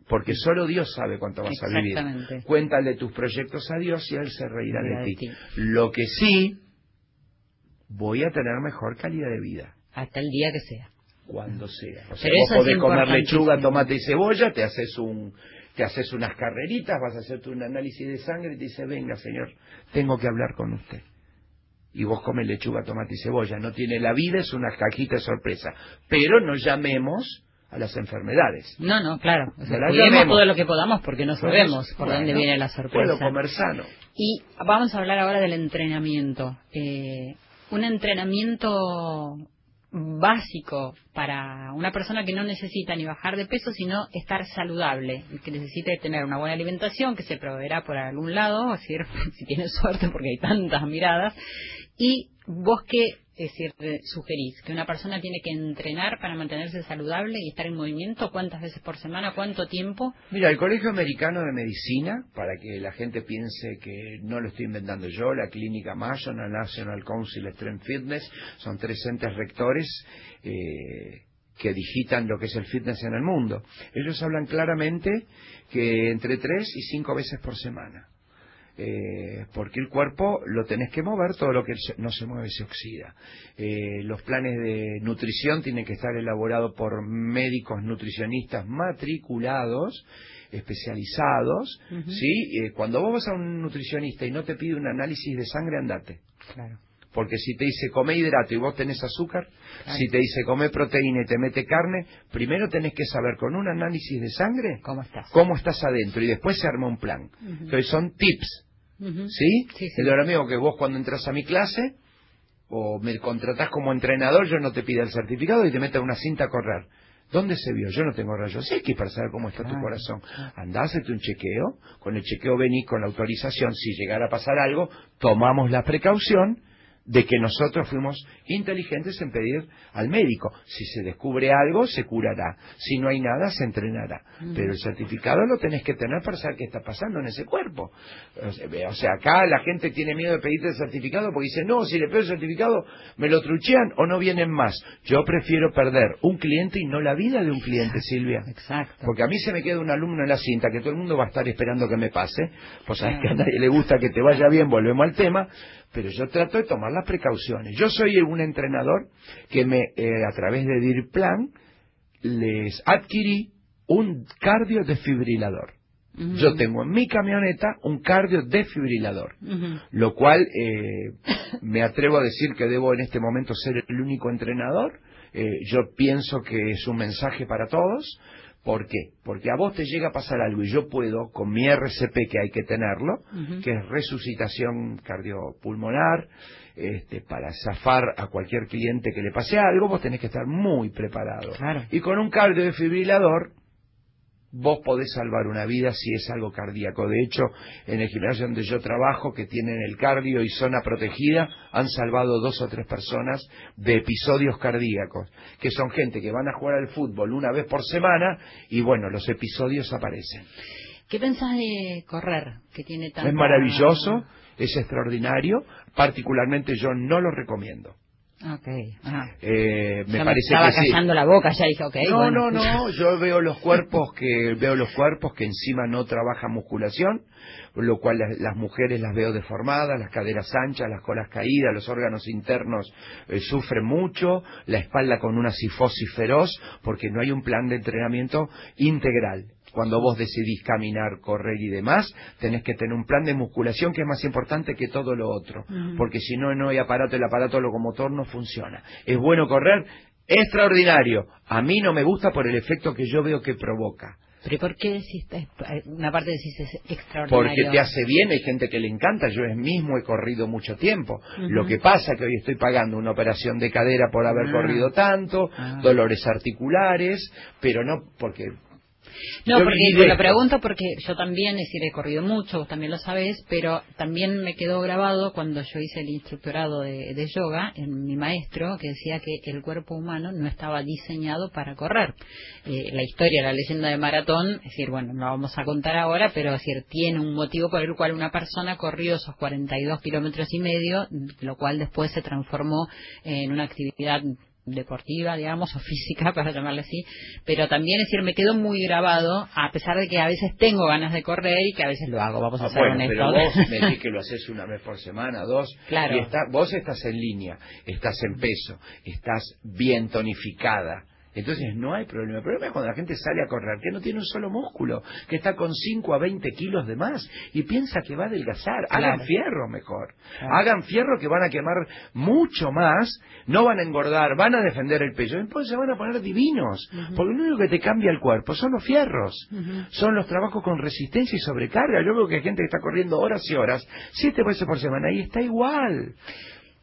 porque solo Dios sabe cuánto vas a vivir. Cuéntale tus proyectos a Dios y Él se reirá de, ti. Lo que sí, voy a tener mejor calidad de vida. Hasta el día que sea. Cuando sea. O sea, vos podés comer lechuga, tomate y cebolla, te haces un te haces unas carreritas, vas a hacerte un análisis de sangre y te dice, venga señor, tengo que hablar con usted. Y vos comes lechuga, tomate y cebolla. No tiene la vida, es una cajita de sorpresa. Pero no llamemos a las enfermedades. No, no, claro. O sea, todo lo que podamos porque no sabemos por dónde viene la sorpresa. Puedo comer sano. Y vamos a hablar ahora del entrenamiento. Eh, un entrenamiento básico para una persona que no necesita ni bajar de peso, sino estar saludable, que necesite tener una buena alimentación, que se proveerá por algún lado, es decir, si tiene suerte porque hay tantas miradas, y vos qué es decir, sugerís que una persona tiene que entrenar para mantenerse saludable y estar en movimiento, ¿cuántas veces por semana? ¿Cuánto tiempo? Mira, el Colegio Americano de Medicina, para que la gente piense que no lo estoy inventando yo, la Clínica Mayo, la National Council Strength Fitness, son tres entes rectores eh, que digitan lo que es el fitness en el mundo. Ellos hablan claramente que entre tres y cinco veces por semana. Eh, porque el cuerpo lo tenés que mover, todo lo que no se mueve se oxida. Eh, los planes de nutrición tienen que estar elaborados por médicos nutricionistas matriculados, especializados, ¿sí? Eh, cuando vos vas a un nutricionista y no te pide un análisis de sangre, andate. Claro. Porque si te dice come hidrato y vos tenés azúcar, si te dice come proteína y te mete carne, primero tenés que saber con un análisis de sangre cómo estás, cómo estás adentro y después se arma un plan. Entonces son tips ¿Sí? Sí, lo mismo que vos cuando entras a mi clase o me contratás como entrenador, yo no te pido el certificado y te meto una cinta a correr. ¿Dónde se vio? Yo no tengo rayos X para saber cómo está tu corazón. Andá, hacete un chequeo. Con el chequeo venís con la autorización. Si llegara a pasar algo, tomamos la precaución de que nosotros fuimos inteligentes en pedir al médico. Si se descubre algo, se curará. Si no hay nada, se entrenará. Mm. Pero el certificado lo tenés que tener para saber qué está pasando en ese cuerpo. O sea, acá la gente tiene miedo de pedirte el certificado porque dice, no, si le pido el certificado, me lo truchean o no vienen más. Yo prefiero perder un cliente y no la vida de un cliente, Silvia. Exacto. Porque a mí se me queda un alumno en la cinta que todo el mundo va a estar esperando que me pase. Pues sabes que a nadie le gusta que te vaya bien, volvemos al tema pero yo trato de tomar las precauciones. Yo soy un entrenador que me, eh, a través de DIRPLAN les adquirí un cardio desfibrilador. Yo tengo en mi camioneta un cardio desfibrilador, lo cual eh, me atrevo a decir que debo en este momento ser el único entrenador. Eh, yo pienso que es un mensaje para todos. ¿Por qué? Porque a vos te llega a pasar algo y yo puedo, con mi RCP que hay que tenerlo, que es resucitación cardiopulmonar, este, para zafar a cualquier cliente que le pase algo, vos tenés que estar muy preparado. Y con un cardio desfibrilador, vos podés salvar una vida si es algo cardíaco. De hecho, en el gimnasio donde yo trabajo, que tienen el cardio y zona protegida, han salvado dos o tres personas de episodios cardíacos, que son gente que van a jugar al fútbol una vez por semana y bueno, los episodios aparecen. ¿Qué pensás de correr, que tiene tanta... Es maravilloso, es extraordinario, particularmente yo no lo recomiendo. Okay. Eh, me parece estaba que callando la boca, ya dije, okay. No, no, no, yo veo los cuerpos que veo los cuerpos que encima no trabajan musculación, lo cual las, mujeres las veo deformadas, las caderas anchas, las colas caídas, los órganos internos eh, sufren mucho, la espalda con una sifosis feroz, porque no hay un plan de entrenamiento integral cuando vos decidís caminar, correr y demás, tenés que tener un plan de musculación que es más importante que todo lo otro, porque si no, no hay aparato, el aparato locomotor no funciona. Es bueno correr, extraordinario. A mí no me gusta por el efecto que yo veo que provoca. ¿Pero por qué decís, una parte decís es extraordinario? Porque te hace bien, hay gente que le encanta, yo mismo he corrido mucho tiempo. Lo que pasa es que hoy estoy pagando una operación de cadera por haber ah. corrido tanto, ah. dolores articulares, pero no porque no, porque te lo pregunto porque yo también, es decir, he corrido mucho, vos también lo sabés, pero también me quedó grabado cuando yo hice el instructorado de, yoga en mi maestro que decía que el cuerpo humano no estaba diseñado para correr. Eh, la historia, la leyenda de maratón, es decir, bueno, no vamos a contar ahora, pero es decir, tiene un motivo por el cual una persona corrió esos 42 kilómetros y medio, lo cual después se transformó en una actividad deportiva, digamos, o física, para llamarle así, pero también, es decir, me quedó muy grabado, a pesar de que a veces tengo ganas de correr y que a veces lo hago, vamos a ah, ser bueno, Pero vos me decís que lo haces una vez por semana, dos, claro. y vos estás en línea, estás en peso, estás bien tonificada, entonces no hay problema. El problema es cuando la gente sale a correr, que no tiene un solo músculo, que está con 5 a 20 kilos de más y piensa que va a adelgazar. Hagan fierro mejor. Hagan fierro que van a quemar mucho más, no van a engordar, van a defender el peso. Entonces se van a poner divinos. Porque lo único que te cambia el cuerpo son los fierros. Son los trabajos con resistencia y sobrecarga. Yo veo que hay gente que está corriendo horas y horas, siete veces por semana y está igual.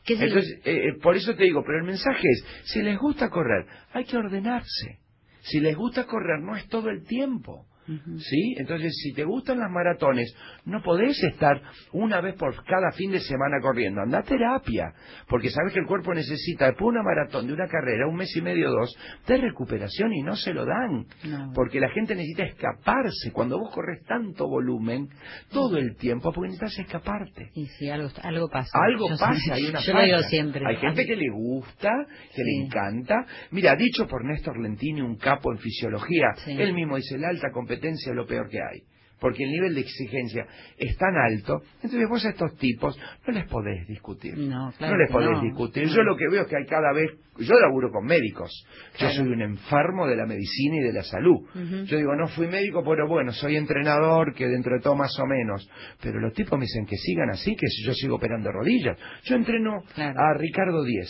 ¿Qué es el- Entonces, eh, eh, por eso te digo, pero el mensaje es, si les gusta correr, hay que ordenarse. Si les gusta correr, no es todo el tiempo. ¿Sí? Entonces, si te gustan las maratones, no podés estar una vez por cada fin de semana corriendo. Anda a terapia, porque sabes que el cuerpo necesita, después de una maratón, de una carrera, un mes y medio, dos, de recuperación y no se lo dan. No. Porque la gente necesita escaparse. Cuando vos corres tanto volumen, todo el tiempo, porque necesitas escaparte. Y sí, algo, algo pasa. Algo Yo pasa, sé- hay una Yo lo digo falla. siempre. Hay gente que le gusta, que le encanta. Mira, dicho por Néstor Lentini, un capo en fisiología, Sí. él mismo dice, la alta competencia es lo peor que hay. Porque el nivel de exigencia es tan alto, entonces vos a estos tipos no les podés discutir. No, claro no les podés no. discutir. Yo lo que veo es que hay cada vez, yo laburo con médicos, Claro. yo soy un enfermo de la medicina y de la salud. Yo digo, no fui médico, pero bueno, soy entrenador, que dentro de todo más o menos. Pero los tipos me dicen que sigan así, que yo sigo operando rodillas. Yo entreno Claro. a Ricardo Díez,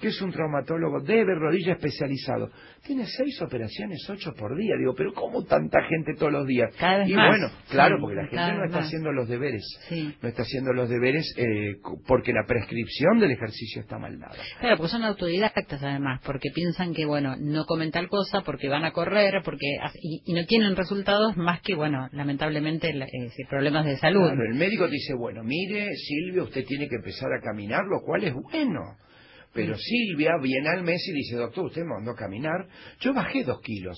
que es un traumatólogo de rodilla especializado. Tiene seis operaciones, ocho por día. Digo, pero ¿cómo tanta gente todos los días? Cada vez y más. bueno, claro, Sí, porque la gente no está más. haciendo los deberes. Sí. No está haciendo los deberes eh, porque la prescripción del ejercicio está mal dada. Claro, porque son autodidactas además, porque piensan que, bueno, no comen tal cosa, porque van a correr, porque y, y no tienen resultados más que, bueno, lamentablemente, la- eh, problemas de salud. Claro, el médico te dice, bueno, mire, Silvia, usted tiene que empezar a caminar, lo cual es bueno. Pero Mm. Silvia viene al mes y dice, doctor, usted me mandó a caminar. Yo bajé dos kilos,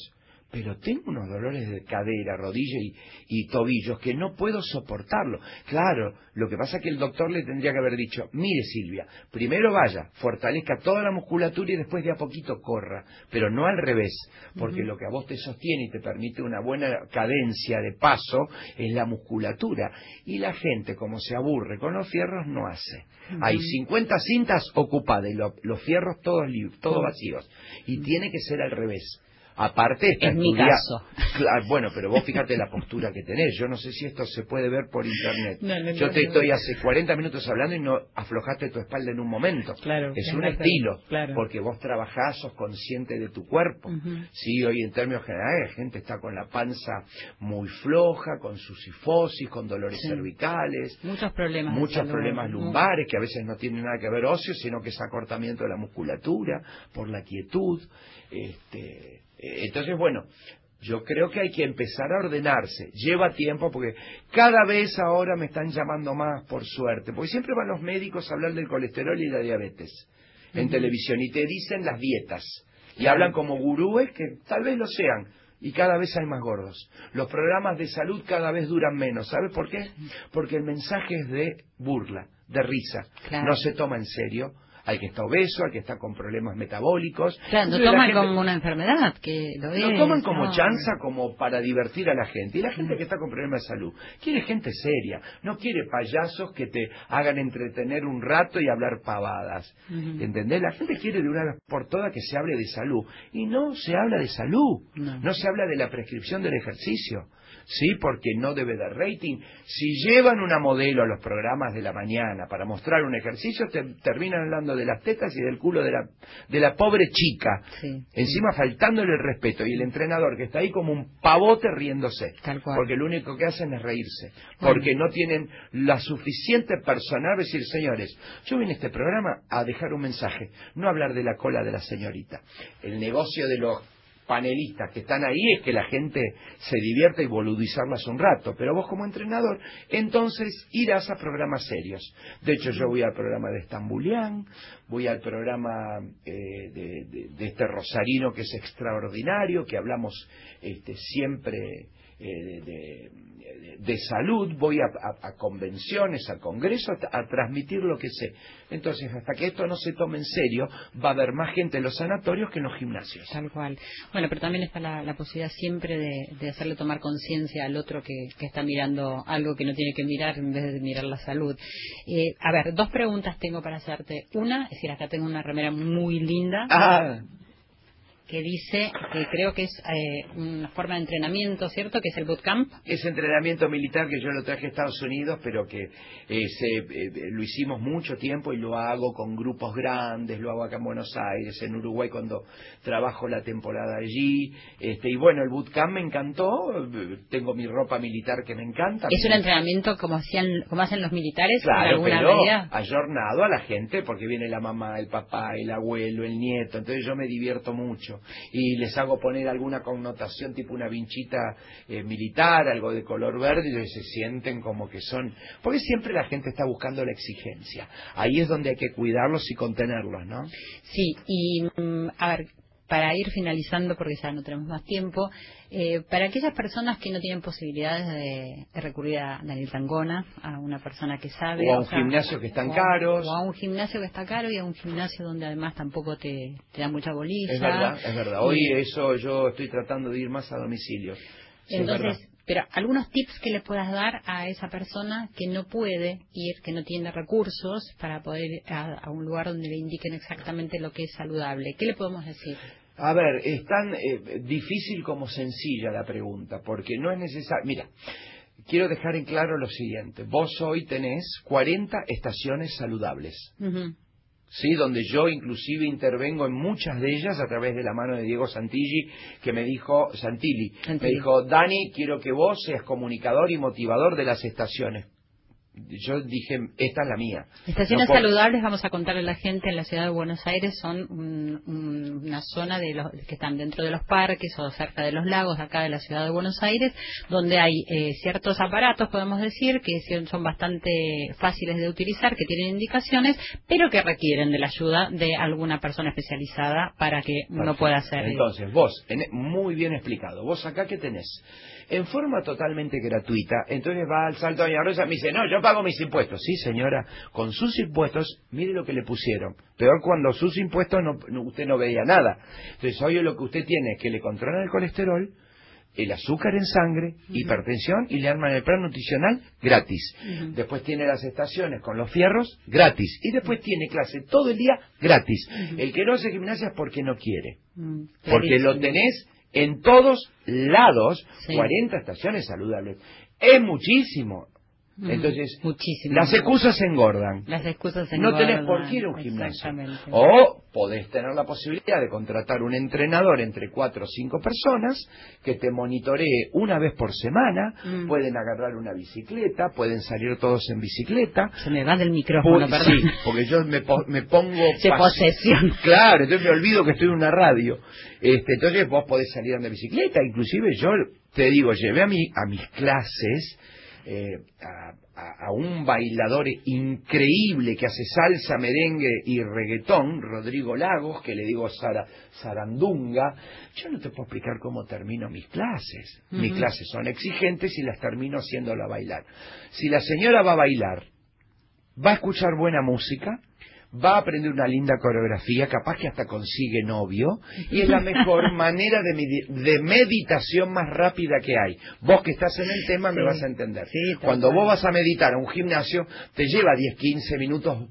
pero tengo unos dolores de cadera, rodilla y, y tobillos que no puedo soportarlo. Claro, lo que pasa es que el doctor le tendría que haber dicho, mire Silvia, primero vaya, fortalezca toda la musculatura y después de a poquito corra, pero no al revés, porque lo que a vos te sostiene y te permite una buena cadencia de paso es la musculatura. Y la gente, como se aburre con los fierros, no hace. Hay 50 cintas ocupadas y lo- los fierros todos, todos vacíos. Y tiene que ser al revés. Aparte está Es mi estudia- caso. Claro, bueno, pero vos fíjate la postura que tenés. Yo no sé si esto se puede ver por internet. No, no, Yo te no. estoy hace 40 minutos hablando y no aflojaste tu espalda en un momento. Claro, es un estilo, claro. porque vos trabajás, sos consciente de tu cuerpo. Ujú. Sí, hoy en términos generales la gente está con la panza muy floja, con su sifosis, con dolores Sí. cervicales, Muchos problemas. muchos problemas lumbares que a veces no tienen nada que ver óseos, sino que es acortamiento de la musculatura por la quietud. Este, entonces, bueno, yo creo que hay que empezar a ordenarse. Lleva tiempo porque cada vez ahora me están llamando más, por suerte, porque siempre van los médicos a hablar del colesterol y la diabetes en televisión y te dicen las dietas y hablan como gurúes que tal vez lo sean. Y cada vez hay más gordos. Los programas de salud cada vez duran menos. ¿Sabes por qué? Porque el mensaje es de burla, de risa. Claro. No se toma en serio al que está obeso, al que está con problemas metabólicos. Claro, lo toman gente- como una enfermedad, que lo lo es, toman como ¿no? chanza, como para divertir a la gente. Y la gente que está con problemas de salud quiere gente seria, no quiere payasos que te hagan entretener un rato y hablar pavadas. Ujú. ¿Entendés? La gente quiere de una vez por todas que se hable de salud. Y no se habla de salud, No. se habla de la prescripción del ejercicio. Sí, porque no debe dar rating. Si llevan una modelo a los programas de la mañana para mostrar un ejercicio, te terminan hablando de las tetas y del culo de la, de la pobre chica. Sí. Encima faltándole el respeto y el entrenador que está ahí como un pavote riéndose. Tal cual. Porque lo único que hacen es reírse. Bueno. Porque no tienen la suficiente personal de decir, señores, yo vine a este programa a dejar un mensaje, no hablar de la cola de la señorita. El negocio de los panelistas que están ahí es que la gente se divierta y boludizarlas un rato, pero vos como entrenador, entonces irás a programas serios. De hecho, yo voy al programa de Estambulián, voy al programa eh, de, de- de este rosarino que es extraordinario, que hablamos este, siempre eh, de, de- de salud, voy a, a- a convenciones, a congresos, a, a transmitir lo que sé. Entonces, hasta que esto no se tome en serio, va a haber más gente en los sanatorios que en los gimnasios. Tal cual. Bueno, pero también está la, la posibilidad siempre de, de hacerle tomar conciencia al otro que, que está mirando algo que no tiene que mirar en vez de mirar la salud. Eh, a ver, dos preguntas tengo para hacerte. Una, es decir, acá tengo una remera muy linda. Ah, que dice que creo que es eh, una forma de entrenamiento, ¿cierto? Que es el bootcamp. Es entrenamiento militar que yo lo traje a Estados Unidos, pero que eh, se, eh, lo hicimos mucho tiempo y lo hago con grupos grandes, lo hago acá en Buenos Aires, en Uruguay cuando trabajo la temporada allí. Este, y bueno, el bootcamp me encantó, tengo mi ropa militar que me encanta. ¿Es un entrenamiento como, hacían, como hacen los militares? Claro, alguna pero medida? ayornado a la gente, porque viene la mamá, el papá, el abuelo, el nieto, entonces yo me divierto mucho y les hago poner alguna connotación tipo una vinchita eh, militar, algo de color verde, y se sienten como que son, porque siempre la gente está buscando la exigencia. Ahí es donde hay que cuidarlos y contenerlos, ¿no? Sí, y mm, a ver, para ir finalizando, porque ya no tenemos más tiempo, eh, para aquellas personas que no tienen posibilidades de, de recurrir a Daniel Tangona, a una persona que sabe... O a un sea, gimnasio que están o caros. O a un gimnasio que está caro y a un gimnasio donde además tampoco te, te da mucha bolilla. Es verdad, es verdad. Hoy Y- eso yo estoy tratando de ir más a domicilio. Sí, Entonces, pero algunos tips que le puedas dar a esa persona que no puede ir, que no tiene recursos para poder ir a, a un lugar donde le indiquen exactamente lo que es saludable. ¿Qué le podemos decir? A ver, es tan eh, difícil como sencilla la pregunta, porque no es necesario. Mira, quiero dejar en claro lo siguiente. Vos hoy tenés 40 estaciones saludables. ¿sí? Donde yo inclusive intervengo en muchas de ellas a través de la mano de Diego Santilli, que me dijo, Santilli, me dijo, Dani, quiero que vos seas comunicador y motivador de las estaciones. Yo dije, esta es la mía. Estaciones No saludables, vamos a contarle a la gente, en la ciudad de Buenos Aires son un- un- una zona de los, que están dentro de los parques o cerca de los lagos acá de la ciudad de Buenos Aires, donde hay eh, ciertos aparatos, podemos decir, que son- son bastante fáciles de utilizar, que tienen indicaciones, pero que requieren de la ayuda de alguna persona especializada para que uno pueda hacer. Entonces, vos, en- muy bien explicado, vos acá que tenés, en forma totalmente gratuita, entonces va al Salto de Rosa me dice, no, yo pago mis impuestos. Sí, señora, con sus impuestos, mire lo que le pusieron. Peor cuando sus impuestos no, no- usted no veía nada. Entonces, hoy lo que usted tiene es que le controlan el colesterol, el azúcar en sangre, hipertensión y le arman el plan nutricional gratis. Después tiene las estaciones con los fierros gratis. Y después tiene clase todo el día gratis. El que no hace gimnasia es porque no quiere. Mm, Porque lo tenés en todos lados, Sí. 40 estaciones saludables. Es muchísimo. Mm, Entonces, muchísimo. las excusas engordan. Las excusas se No tenés engordan, por qué ir a un gimnasio. O podés tener la posibilidad de contratar un entrenador entre cuatro o cinco personas que te monitoree una vez por semana. Mm. Pueden agarrar una bicicleta, pueden salir todos en bicicleta. Se me va del micrófono, perdón. sí, porque yo me, po- me pongo... Se posesión. Claro, entonces me olvido que estoy en una radio. Este, entonces vos podés salir en bicicleta. Inclusive yo te digo, llevé a, mi, a mis clases eh, a, a- un bailador increíble que hace salsa, merengue y reggaetón, Rodrigo Lagos, que le digo Sara, Sarandunga. Yo no te puedo explicar cómo termino mis clases. Mis clases son exigentes y las termino haciéndola bailar. Si la señora va a bailar, va a escuchar buena música, va a aprender una linda coreografía, capaz que hasta consigue novio, y es la mejor manera de, medi- de meditación más rápida que hay. Vos que estás en el tema me vas a entender. Sí, Cuando vos vas a meditar a un gimnasio, te lleva 10, 15 minutos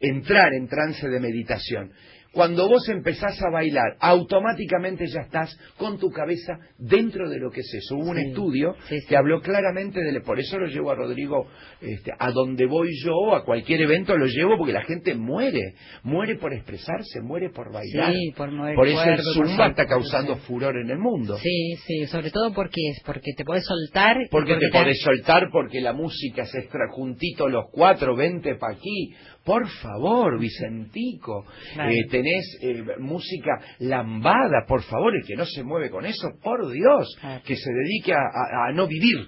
entrar en trance de meditación. Cuando vos empezás a bailar, automáticamente ya estás con tu cabeza dentro de lo que es eso. Hubo un estudio sí, sí. que habló claramente de... Por eso lo llevo a Rodrigo, este, a donde voy yo, a cualquier evento lo llevo, porque la gente muere. Muere por expresarse, muere por bailar. Sí, por mover Por eso el cuerpo, Zumba está causando furor en el mundo. Sí, sí, sobre todo porque es porque te puedes soltar. y Porque te podés soltar, porque la música es extra juntito los cuatro, vente pa' aquí. Por favor, Vicentico, eh, tenés eh, música lambada, por favor, el que no se mueve con eso, por Dios, que se dedique a, a- a no vivir,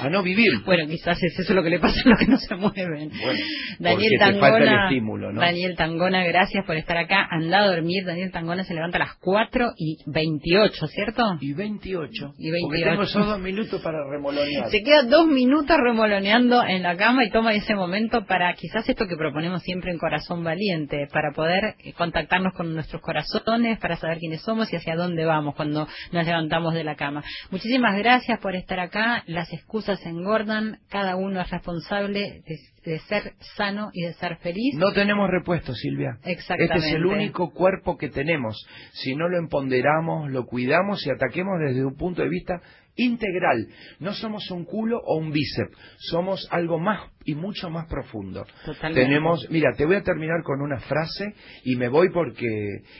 a no vivir. Bueno, quizás es eso lo que le pasa a los que no se mueven. Bueno, Daniel porque te falta el Tangona, estímulo, ¿no? Daniel Tangona, gracias por estar acá. Anda a dormir. Daniel Tangona se levanta a las 4 y 28, ¿cierto? Y 28. Y Porque 28. tengo esos dos minutos para remolonear. Se queda dos minutos remoloneando en la cama y toma ese momento para quizás esto que proponemos ponemos siempre en corazón valiente para poder eh, contactarnos con nuestros corazones, para saber quiénes somos y hacia dónde vamos cuando nos levantamos de la cama. Muchísimas gracias por estar acá. Las excusas engordan. Cada uno es responsable de, ser sano y de ser feliz. No tenemos repuesto, Silvia. Exactamente. Este es el único cuerpo que tenemos. Si no lo empoderamos, lo cuidamos y ataquemos desde un punto de vista integral. No somos un culo o un bíceps, somos algo más y mucho más profundo. Totalmente. Tenemos, mira, te voy a terminar con una frase y me voy porque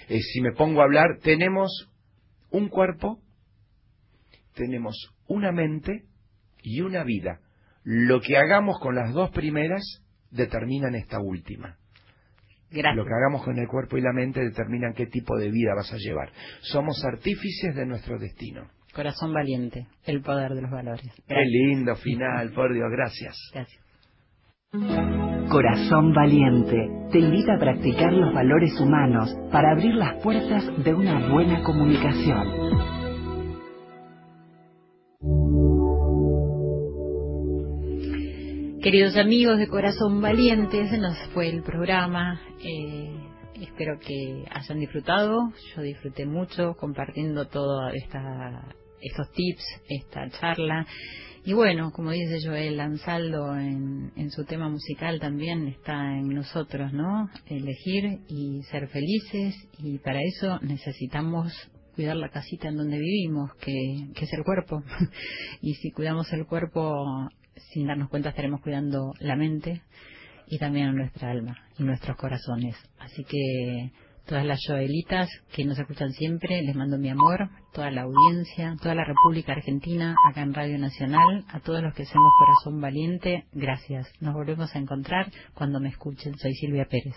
eh, si me pongo a hablar, tenemos un cuerpo, tenemos una mente y una vida. Lo que hagamos con las dos primeras determinan esta última. Gracias. Lo que hagamos con el cuerpo y la mente determinan qué tipo de vida vas a llevar. Somos artífices de nuestro destino. Corazón valiente, el poder de los valores. Qué lindo final, por Dios, gracias. Gracias. Corazón Valiente te invita a practicar los valores humanos para abrir las puertas de una buena comunicación. Queridos amigos de Corazón Valiente, se nos fue el programa. Eh, espero que hayan disfrutado. Yo disfruté mucho compartiendo todos estos tips, esta charla. Y bueno, como dice Joel Ansaldo en, en su tema musical también está en nosotros, ¿no? Elegir y ser felices y para eso necesitamos cuidar la casita en donde vivimos, que, que es el cuerpo. y si cuidamos el cuerpo sin darnos cuenta estaremos cuidando la mente y también nuestra alma y nuestros corazones. Así que todas las joelitas que nos escuchan siempre, les mando mi amor, toda la audiencia, toda la República Argentina, acá en Radio Nacional, a todos los que hacemos Corazón Valiente, gracias. Nos volvemos a encontrar cuando me escuchen. Soy Silvia Pérez.